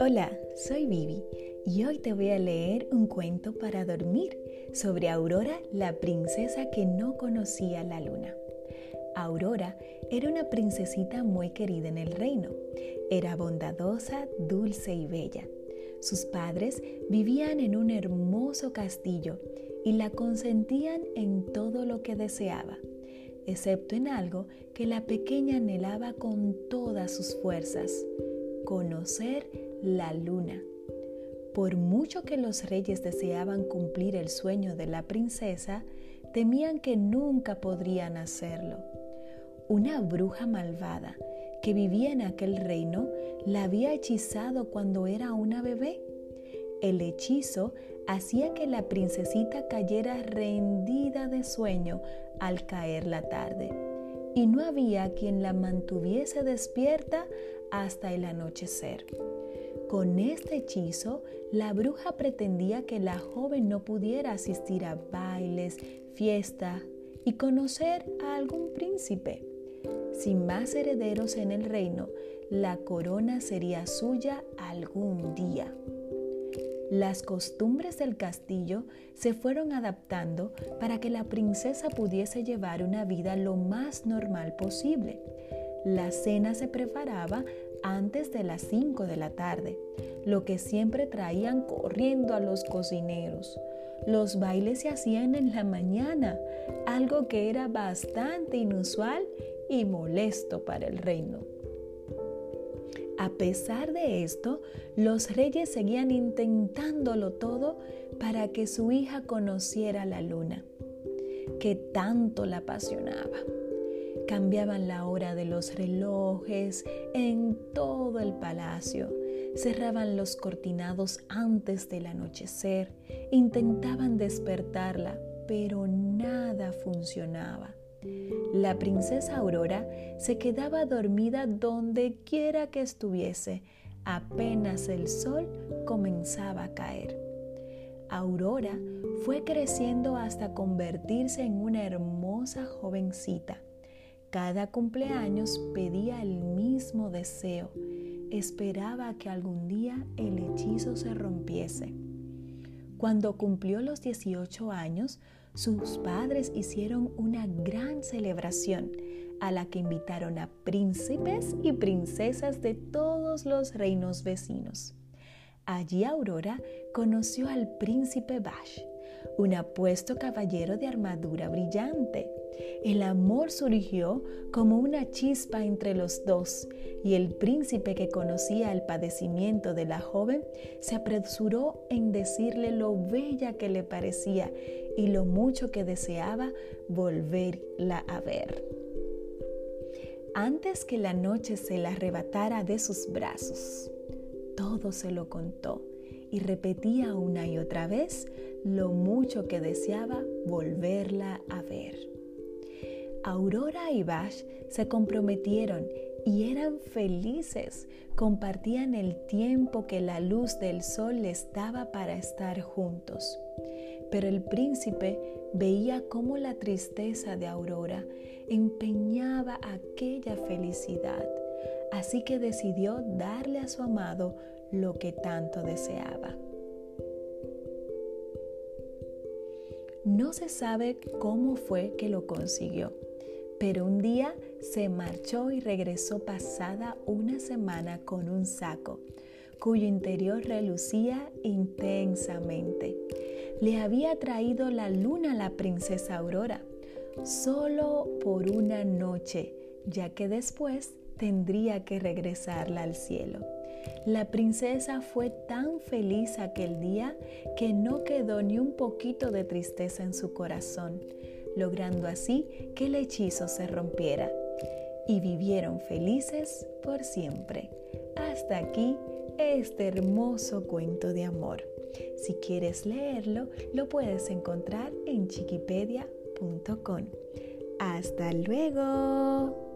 Hola, soy Vivi y hoy te voy a leer un cuento para dormir sobre Aurora, la princesa que no conocía la luna. Aurora era una princesita muy querida en el reino. Era bondadosa, dulce y bella. Sus padres vivían en un hermoso castillo y la consentían en todo lo que deseaba, excepto en algo que la pequeña anhelaba con todas sus fuerzas, conocer la luna. Por mucho que los reyes deseaban cumplir el sueño de la princesa, temían que nunca podrían hacerlo. Una bruja malvada que vivía en aquel reino la había hechizado cuando era una bebé. El hechizo hacía que la princesita cayera rendida de sueño al caer la tarde, y no había quien la mantuviese despierta hasta el anochecer. Con este hechizo, la bruja pretendía que la joven no pudiera asistir a bailes, fiestas y conocer a algún príncipe. Sin más herederos en el reino, la corona sería suya algún día. Las costumbres del castillo se fueron adaptando para que la princesa pudiese llevar una vida lo más normal posible. La cena se preparaba antes de las 5 de la tarde, lo que siempre traían corriendo a los cocineros. Los bailes se hacían en la mañana, algo que era bastante inusual y molesto para el reino. A pesar de esto, los reyes seguían intentándolo todo para que su hija conociera la luna, que tanto la apasionaba. Cambiaban la hora de los relojes en todo el palacio, cerraban los cortinados antes del anochecer, intentaban despertarla, pero nada funcionaba. La princesa Aurora se quedaba dormida donde quiera que estuviese, apenas el sol comenzaba a caer. Aurora fue creciendo hasta convertirse en una hermosa jovencita. Cada cumpleaños pedía el mismo deseo. Esperaba que algún día el hechizo se rompiese. Cuando cumplió los 18 años, sus padres hicieron una gran celebración a la que invitaron a príncipes y princesas de todos los reinos vecinos. Allí Aurora conoció al príncipe Bash, un apuesto caballero de armadura brillante. El amor surgió como una chispa entre los dos y el príncipe que conocía el padecimiento de la joven se apresuró en decirle lo bella que le parecía y lo mucho que deseaba volverla a ver. Antes que la noche se la arrebatara de sus brazos, todo se lo contó y repetía una y otra vez lo mucho que deseaba volverla a ver. Aurora y Bash se comprometieron y eran felices. Compartían el tiempo que la luz del sol les daba para estar juntos. Pero el príncipe veía cómo la tristeza de Aurora empeñaba aquella felicidad, así que decidió darle a su amado lo que tanto deseaba. No se sabe cómo fue que lo consiguió, pero un día se marchó y regresó pasada una semana con un saco cuyo interior relucía intensamente. Le había traído la luna a la princesa Aurora, solo por una noche, ya que después tendría que regresarla al cielo. La princesa fue tan feliz aquel día que no quedó ni un poquito de tristeza en su corazón, logrando así que el hechizo se rompiera. Y vivieron felices por siempre. Hasta aquí este hermoso cuento de amor. Si quieres leerlo, lo puedes encontrar en chiquipedia.com. Hasta luego.